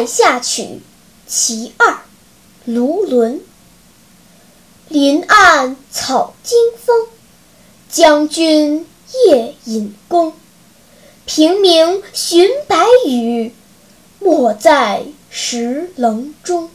塞下曲其二卢纶。林暗草惊风将军夜引弓。平明寻白羽没在石棱中。